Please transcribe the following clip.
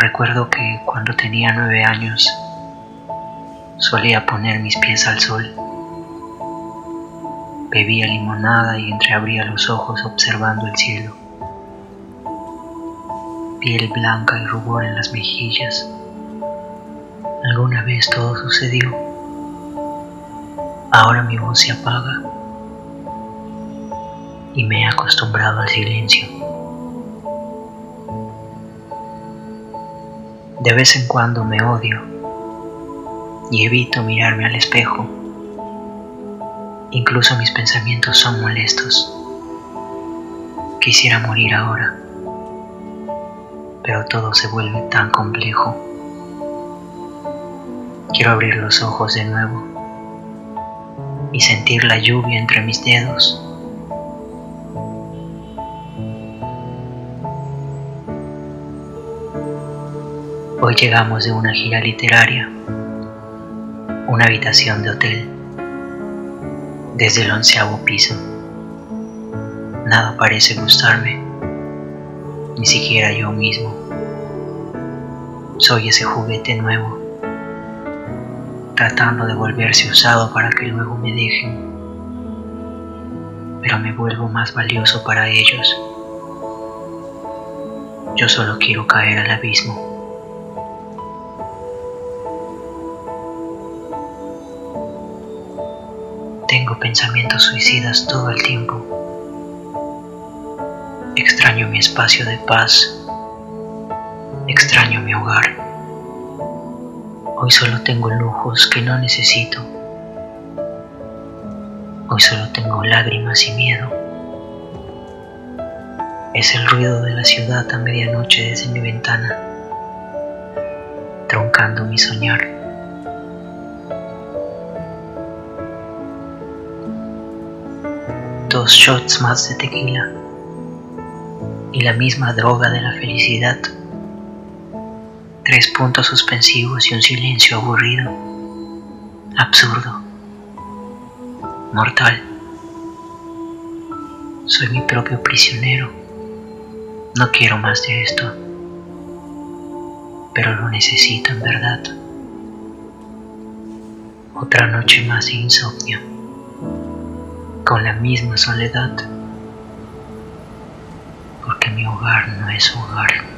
Recuerdo que cuando tenía nueve años solía poner mis pies al sol. Bebía limonada y entreabría los ojos observando el cielo. Piel blanca y rubor en las mejillas. Alguna vez todo sucedió. Ahora mi voz se apaga y me he acostumbrado al silencio. De vez en cuando me odio y evito mirarme al espejo. Incluso mis pensamientos son molestos. Quisiera morir ahora, pero todo se vuelve tan complejo. Quiero abrir los ojos de nuevo y sentir la lluvia entre mis dedos Hoy llegamos de una gira literaria, una habitación de hotel, desde el onceavo piso. Nada parece gustarme, ni siquiera yo mismo. Soy ese juguete nuevo, tratando de volverse usado para que luego me dejen, pero me vuelvo más valioso para ellos. Yo solo quiero caer al abismo. Tengo pensamientos suicidas todo el tiempo. Extraño mi espacio de paz. Extraño mi hogar. Hoy solo tengo lujos que no necesito. Hoy solo tengo lágrimas y miedo. Es el ruido de la ciudad a medianoche desde mi ventana, troncando mi soñar. Dos shots más de tequila y la misma droga de la felicidad. Tres puntos suspensivos y un silencio aburrido, absurdo, mortal. Soy mi propio prisionero. No quiero más de esto, pero lo necesito en verdad. Otra noche más de insomnio con la misma soledad, porque mi hogar no es hogar.